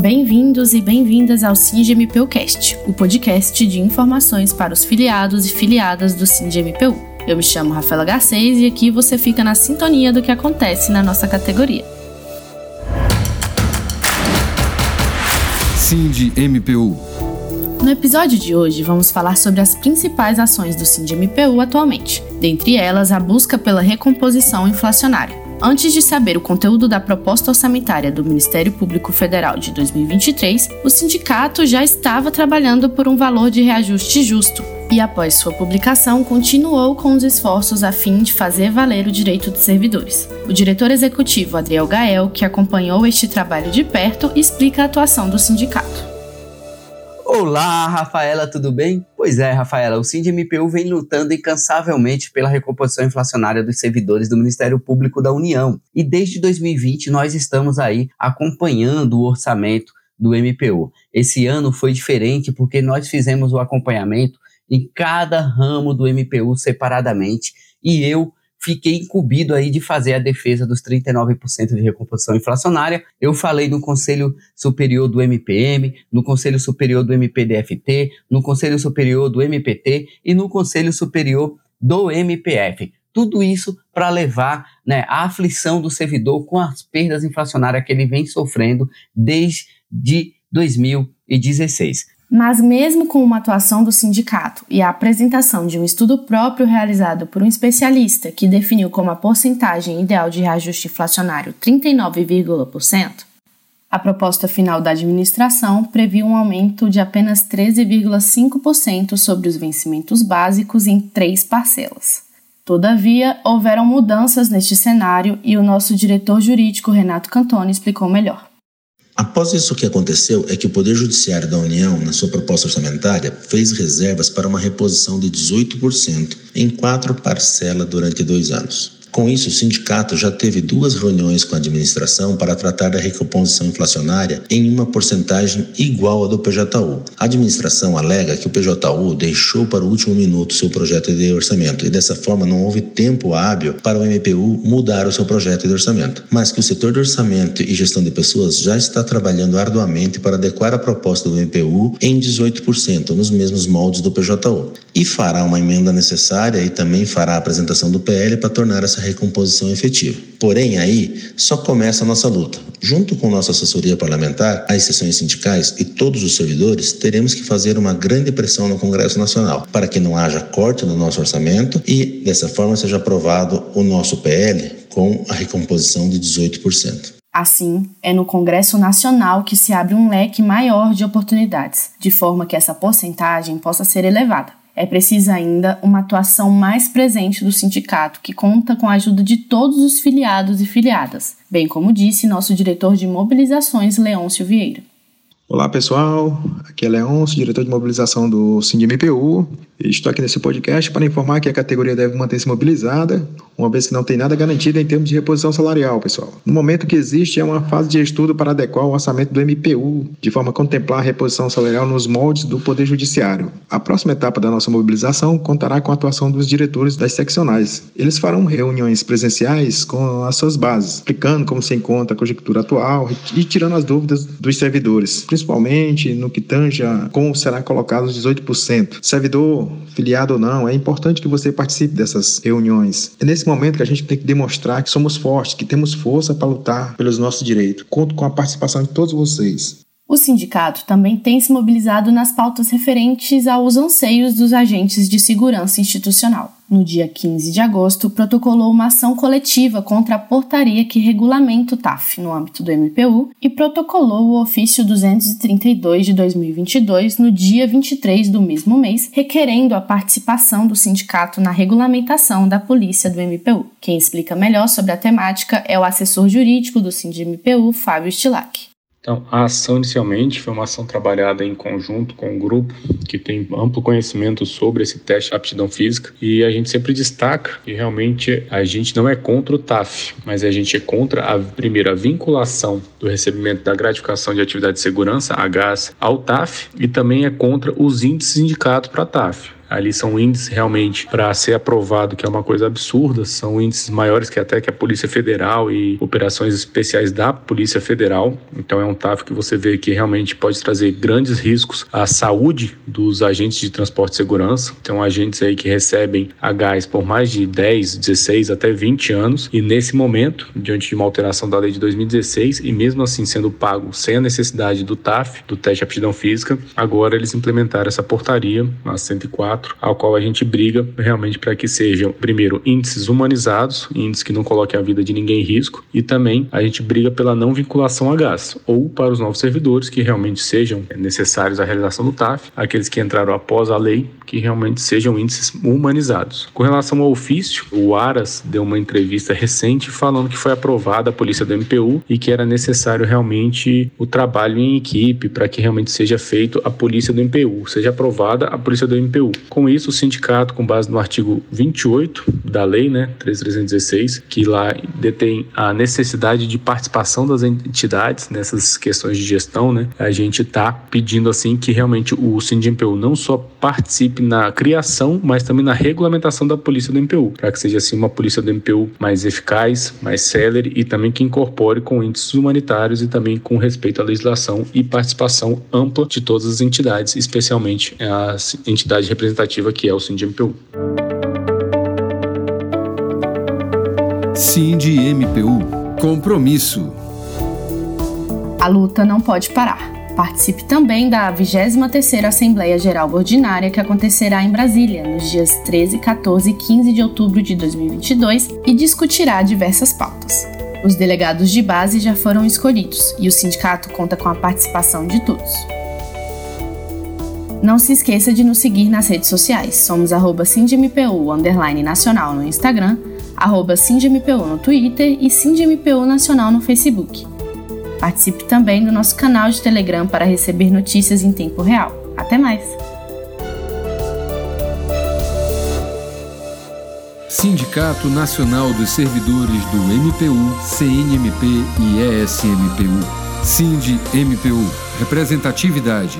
Bem-vindos e bem-vindas ao SINGMPUcast, o podcast de informações para os filiados e filiadas do SINGMPU. Eu me chamo Rafaela Garcês e aqui você fica na sintonia do que acontece na nossa categoria. SINDMPU No episódio de hoje, vamos falar sobre as principais ações do SINDMPU atualmente, dentre elas a busca pela recomposição inflacionária. Antes de saber o conteúdo da proposta orçamentária do Ministério Público Federal de 2023, o sindicato já estava trabalhando por um valor de reajuste justo e, após sua publicação, continuou com os esforços a fim de fazer valer o direito dos servidores. O diretor executivo Adriel Gael, que acompanhou este trabalho de perto, explica a atuação do sindicato. Olá, Rafaela, tudo bem? Pois é, Rafaela, o SINDMPU vem lutando incansavelmente pela recomposição inflacionária dos servidores do Ministério Público da União. E desde 2020 nós estamos aí acompanhando o orçamento do MPU. Esse ano foi diferente porque nós fizemos o acompanhamento em cada ramo do MPU separadamente e eu fiquei incumbido aí de fazer a defesa dos 39% de recomposição inflacionária. Eu falei no Conselho Superior do MPM, no Conselho Superior do MPDFT, no Conselho Superior do MPT e no Conselho Superior do MPF. Tudo isso para levar né, a aflição do servidor com as perdas inflacionárias que ele vem sofrendo desde 2016. Mas, mesmo com uma atuação do sindicato e a apresentação de um estudo próprio realizado por um especialista que definiu como a porcentagem ideal de reajuste inflacionário 39,%, a proposta final da administração previu um aumento de apenas 13,5% sobre os vencimentos básicos em três parcelas. Todavia, houveram mudanças neste cenário e o nosso diretor jurídico Renato Cantoni explicou melhor. Após isso, o que aconteceu é que o Poder Judiciário da União, na sua proposta orçamentária, fez reservas para uma reposição de 18% em quatro parcelas durante dois anos. Com isso, o sindicato já teve duas reuniões com a administração para tratar da recomposição inflacionária em uma porcentagem igual à do PJU. A administração alega que o PJU deixou para o último minuto seu projeto de orçamento e dessa forma não houve tempo hábil para o MPU mudar o seu projeto de orçamento, mas que o setor de orçamento e gestão de pessoas já está trabalhando arduamente para adequar a proposta do MPU em 18%, nos mesmos moldes do PJU, e fará uma emenda necessária e também fará a apresentação do PL para tornar essa recomposição efetiva. Porém, aí só começa a nossa luta. Junto com nossa assessoria parlamentar, as seções sindicais e todos os servidores, teremos que fazer uma grande pressão no Congresso Nacional para que não haja corte no nosso orçamento e, dessa forma, seja aprovado o nosso PL com a recomposição de 18%. Assim, é no Congresso Nacional que se abre um leque maior de oportunidades, de forma que essa porcentagem possa ser elevada. É preciso ainda uma atuação mais presente do sindicato, que conta com a ajuda de todos os filiados e filiadas, bem como disse nosso diretor de mobilizações, Leôncio Vieira. Olá pessoal, aqui é Leôncio, diretor de mobilização do SINDMPU. Estou aqui nesse podcast para informar que a categoria deve manter-se mobilizada, uma vez que não tem nada garantido em termos de reposição salarial, pessoal. No momento que existe é uma fase de estudo para adequar o orçamento do MPU, de forma a contemplar a reposição salarial nos moldes do Poder Judiciário. A próxima etapa da nossa mobilização contará com a atuação dos diretores das seccionais. Eles farão reuniões presenciais com as suas bases, explicando como se encontra a conjectura atual e tirando as dúvidas dos servidores principalmente no que tange a como será colocado os 18%. Servidor, filiado ou não, é importante que você participe dessas reuniões. É nesse momento que a gente tem que demonstrar que somos fortes, que temos força para lutar pelos nossos direitos. Conto com a participação de todos vocês. O sindicato também tem se mobilizado nas pautas referentes aos anseios dos agentes de segurança institucional. No dia 15 de agosto, protocolou uma ação coletiva contra a portaria que regulamenta o TAF no âmbito do MPU e protocolou o ofício 232 de 2022 no dia 23 do mesmo mês, requerendo a participação do sindicato na regulamentação da polícia do MPU. Quem explica melhor sobre a temática é o assessor jurídico do SINDMPU, Fábio Stilac. Então, a ação inicialmente foi uma ação trabalhada em conjunto com um grupo que tem amplo conhecimento sobre esse teste de aptidão física e a gente sempre destaca que realmente a gente não é contra o TAF, mas a gente é contra a primeira vinculação do recebimento da gratificação de atividade de segurança, a GAS, ao TAF e também é contra os índices indicados para TAF. Ali são índices realmente para ser aprovado, que é uma coisa absurda, são índices maiores que até que a Polícia Federal e operações especiais da Polícia Federal. Então é um TAF que você vê que realmente pode trazer grandes riscos à saúde dos agentes de transporte e segurança. Então agentes aí que recebem a gás por mais de 10, 16 até 20 anos e nesse momento, diante de uma alteração da lei de 2016 e mesmo assim sendo pago sem a necessidade do TAF, do teste de aptidão física, agora eles implementaram essa portaria, a 104, ao qual a gente briga realmente para que sejam, primeiro, índices humanizados, índices que não coloquem a vida de ninguém em risco, e também a gente briga pela não vinculação a gás, ou para os novos servidores que realmente sejam necessários à realização do TAF, aqueles que entraram após a lei, que realmente sejam índices humanizados. Com relação ao ofício, o Aras deu uma entrevista recente falando que foi aprovada a polícia do MPU e que era necessário realmente o trabalho em equipe para que realmente seja feito a polícia do MPU, seja aprovada a polícia do MPU. Com isso, o sindicato, com base no artigo 28 da lei, né, 3316, que lá detém a necessidade de participação das entidades nessas questões de gestão, né, a gente está pedindo assim que realmente o MPU não só participe na criação, mas também na regulamentação da polícia do MPU, para que seja assim uma polícia do MPU mais eficaz, mais célere e também que incorpore com índices humanitários e também com respeito à legislação e participação ampla de todas as entidades, especialmente a entidade representativa que é o MPU. MPU Compromisso. A luta não pode parar. Participe também da 23ª Assembleia Geral Ordinária que acontecerá em Brasília nos dias 13, 14 e 15 de outubro de 2022 e discutirá diversas pautas. Os delegados de base já foram escolhidos e o sindicato conta com a participação de todos. Não se esqueça de nos seguir nas redes sociais. Somos arroba underline nacional no Instagram, arroba no Twitter e SindMPU Nacional no Facebook. Participe também do nosso canal de Telegram para receber notícias em tempo real. Até mais! Sindicato Nacional dos Servidores do MPU, CNMP e ESMPU. Sind MPU. Representatividade